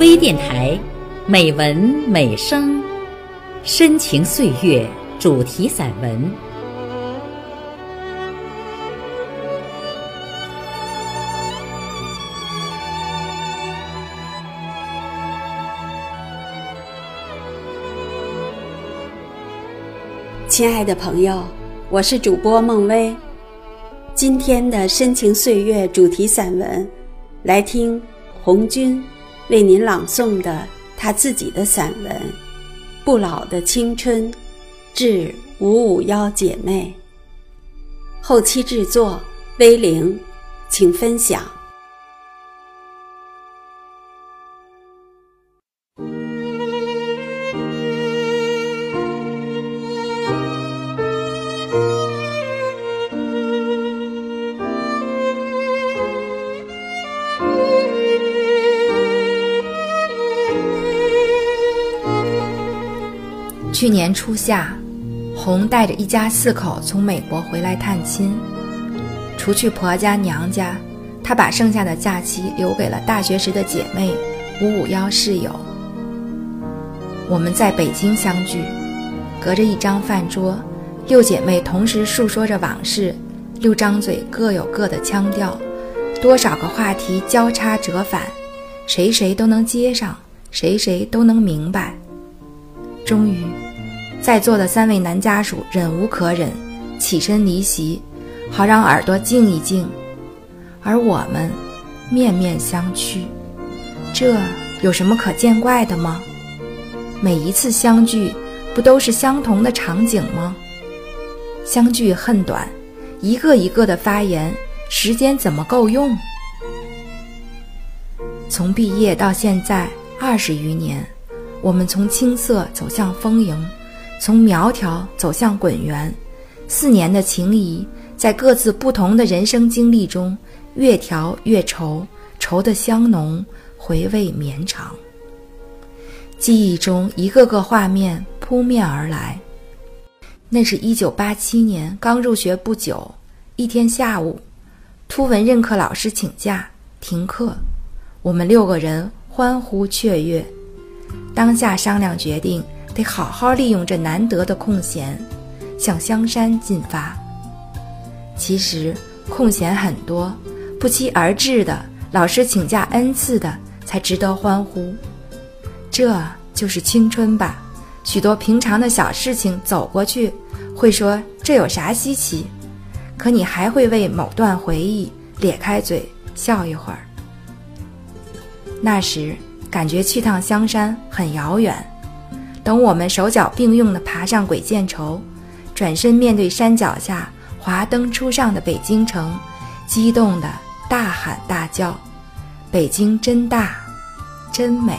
微电台，美文美声，深情岁月主题散文。亲爱的朋友，我是主播孟薇。今天的深情岁月主题散文，来听红军。为您朗诵的他自己的散文《不老的青春》，致五五幺姐妹。后期制作：威灵，请分享。去年初夏，红带着一家四口从美国回来探亲。除去婆家娘家，她把剩下的假期留给了大学时的姐妹五五幺室友。我们在北京相聚，隔着一张饭桌，六姐妹同时述说着往事，六张嘴各有各的腔调，多少个话题交叉折返，谁谁都能接上，谁谁都能明白。终于。在座的三位男家属忍无可忍，起身离席，好让耳朵静一静。而我们面面相觑，这有什么可见怪的吗？每一次相聚，不都是相同的场景吗？相聚恨短，一个一个的发言，时间怎么够用？从毕业到现在二十余年，我们从青涩走向丰盈。从苗条走向滚圆，四年的情谊，在各自不同的人生经历中，越调越稠，稠得香浓，回味绵长。记忆中一个个画面扑面而来。那是一九八七年刚入学不久，一天下午，突闻任课老师请假停课，我们六个人欢呼雀跃，当下商量决定。得好好利用这难得的空闲，向香山进发。其实空闲很多，不期而至的，老师请假 n 次的，才值得欢呼。这就是青春吧。许多平常的小事情走过去，会说这有啥稀奇？可你还会为某段回忆咧开嘴笑一会儿。那时感觉去趟香山很遥远。等我们手脚并用地爬上鬼见愁，转身面对山脚下华灯初上的北京城，激动地大喊大叫：“北京真大，真美！”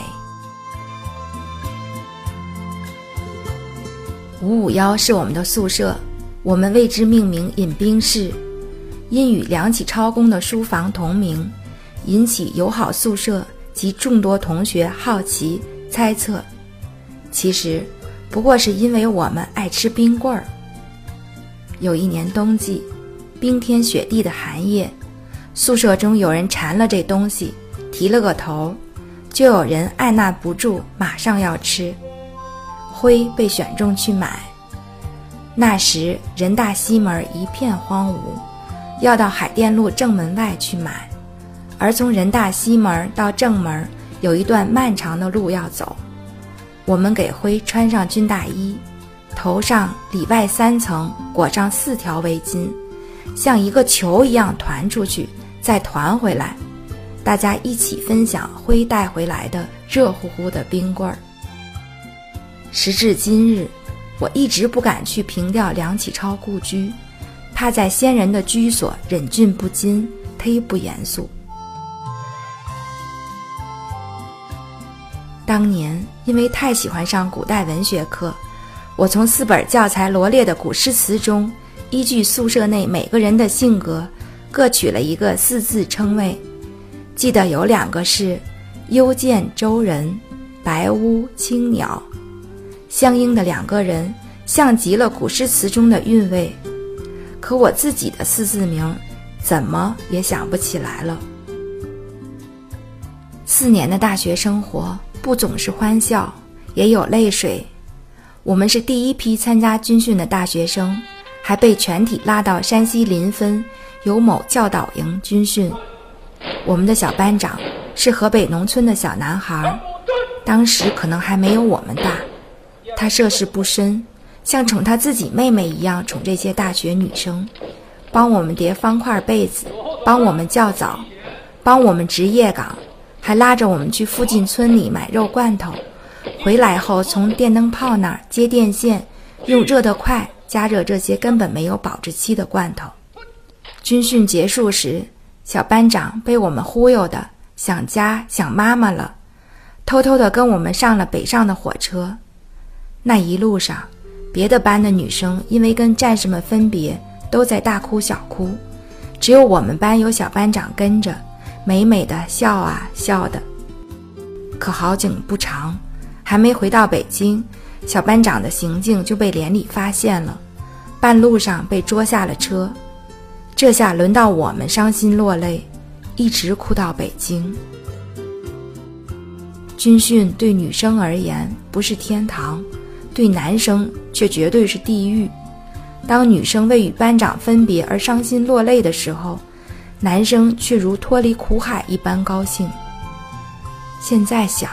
五五幺是我们的宿舍，我们为之命名“饮冰室”，因与梁启超公的书房同名，引起友好宿舍及众多同学好奇猜测。其实，不过是因为我们爱吃冰棍儿。有一年冬季，冰天雪地的寒夜，宿舍中有人馋了这东西，提了个头，就有人按捺不住，马上要吃。灰被选中去买。那时人大西门一片荒芜，要到海淀路正门外去买，而从人大西门到正门有一段漫长的路要走。我们给灰穿上军大衣，头上里外三层裹上四条围巾，像一个球一样团出去，再团回来，大家一起分享灰带回来的热乎乎的冰棍儿。时至今日，我一直不敢去凭吊梁启超故居，怕在先人的居所忍俊不禁，忒不严肃。当年因为太喜欢上古代文学课，我从四本教材罗列的古诗词中，依据宿舍内每个人的性格，各取了一个四字称谓。记得有两个是“幽见周人”“白屋青鸟”，相应的两个人像极了古诗词中的韵味。可我自己的四字名，怎么也想不起来了。四年的大学生活不总是欢笑，也有泪水。我们是第一批参加军训的大学生，还被全体拉到山西临汾有某教导营军训。我们的小班长是河北农村的小男孩，当时可能还没有我们大。他涉世不深，像宠他自己妹妹一样宠这些大学女生，帮我们叠方块被子，帮我们叫早，帮我们值夜岗，还拉着我们去附近村里买肉罐头。回来后，从电灯泡那儿接电线，用热得快加热这些根本没有保质期的罐头。军训结束时，小班长被我们忽悠的想家想妈妈了，偷偷的跟我们上了北上的火车。那一路上，别的班的女生因为跟战士们分别，都在大哭小哭，只有我们班有小班长跟着，美美的笑啊笑的。可好景不长。还没回到北京，小班长的行径就被连里发现了，半路上被捉下了车。这下轮到我们伤心落泪，一直哭到北京。军训对女生而言不是天堂，对男生却绝对是地狱。当女生为与班长分别而伤心落泪的时候，男生却如脱离苦海一般高兴。现在想。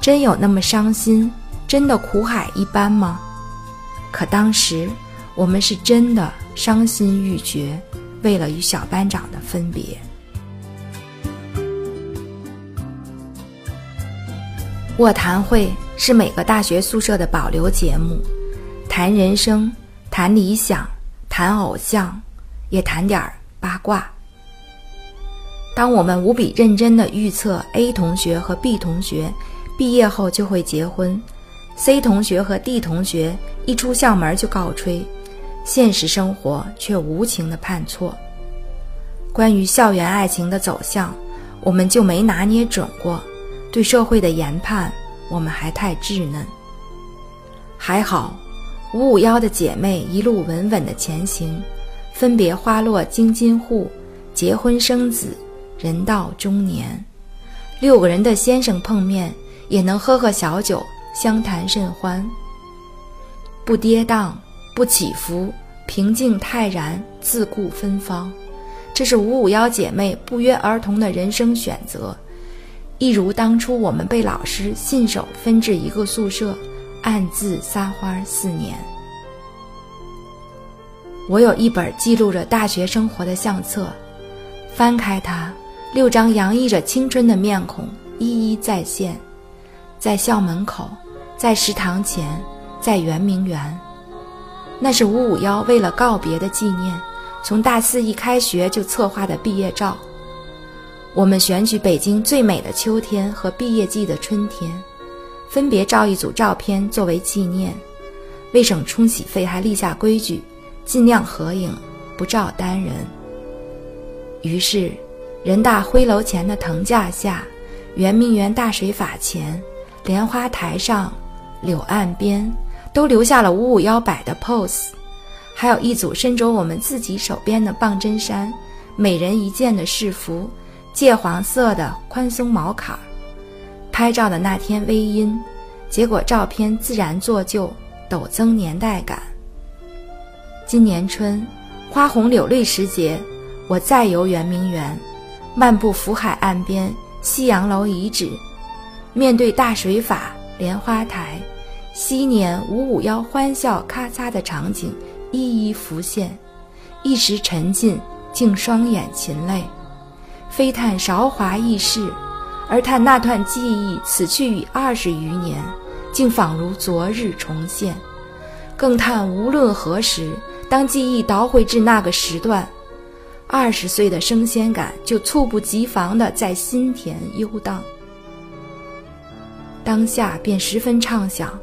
真有那么伤心，真的苦海一般吗？可当时我们是真的伤心欲绝，为了与小班长的分别。卧谈会是每个大学宿舍的保留节目，谈人生，谈理想，谈偶像，也谈点儿八卦。当我们无比认真的预测 A 同学和 B 同学。毕业后就会结婚，C 同学和 D 同学一出校门就告吹，现实生活却无情的判错。关于校园爱情的走向，我们就没拿捏准过；对社会的研判，我们还太稚嫩。还好，五五幺的姐妹一路稳稳的前行，分别花落京津沪，结婚生子，人到中年，六个人的先生碰面。也能喝喝小酒，相谈甚欢。不跌宕，不起伏，平静泰然，自顾芬芳。这是五五幺姐妹不约而同的人生选择，一如当初我们被老师信手分至一个宿舍，暗自撒欢四年。我有一本记录着大学生活的相册，翻开它，六张洋溢着青春的面孔一一再现。在校门口，在食堂前，在圆明园，那是五五幺为了告别的纪念，从大四一开学就策划的毕业照。我们选取北京最美的秋天和毕业季的春天，分别照一组照片作为纪念。为省冲洗费，还立下规矩，尽量合影，不照单人。于是，人大徽楼前的藤架下，圆明园大水法前。莲花台上，柳岸边，都留下了五五幺摆的 pose，还有一组身着我们自己手编的棒针衫，每人一件的式服，芥黄色的宽松毛坎儿。拍照的那天微阴，结果照片自然做旧，陡增年代感。今年春，花红柳绿时节，我再游圆明园，漫步福海岸边，西洋楼遗址。面对大水法莲花台，昔年五五幺欢笑咔嚓的场景一一浮现，一时沉浸，竟双眼噙泪。非叹韶华易逝，而叹那段记忆此去已二十余年，竟仿如昨日重现。更叹无论何时，当记忆倒回至那个时段，二十岁的生鲜感就猝不及防地在心田游荡。当下便十分畅想，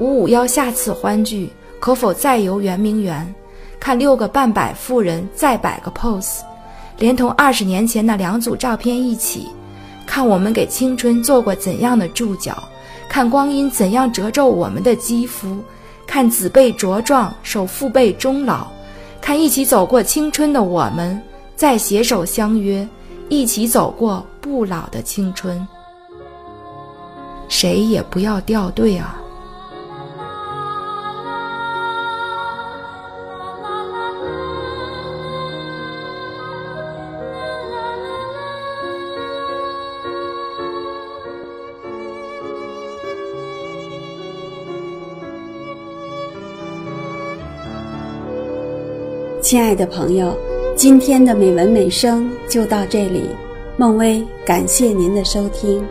五五幺下次欢聚，可否再游圆明园，看六个半百妇人再摆个 pose，连同二十年前那两组照片一起，看我们给青春做过怎样的注脚，看光阴怎样褶皱我们的肌肤，看子辈茁壮，守父辈终老，看一起走过青春的我们，再携手相约一起走过不老的青春。谁也不要掉队啊。亲爱的朋友，今天的美文美声就到这里，孟薇感谢您的收听。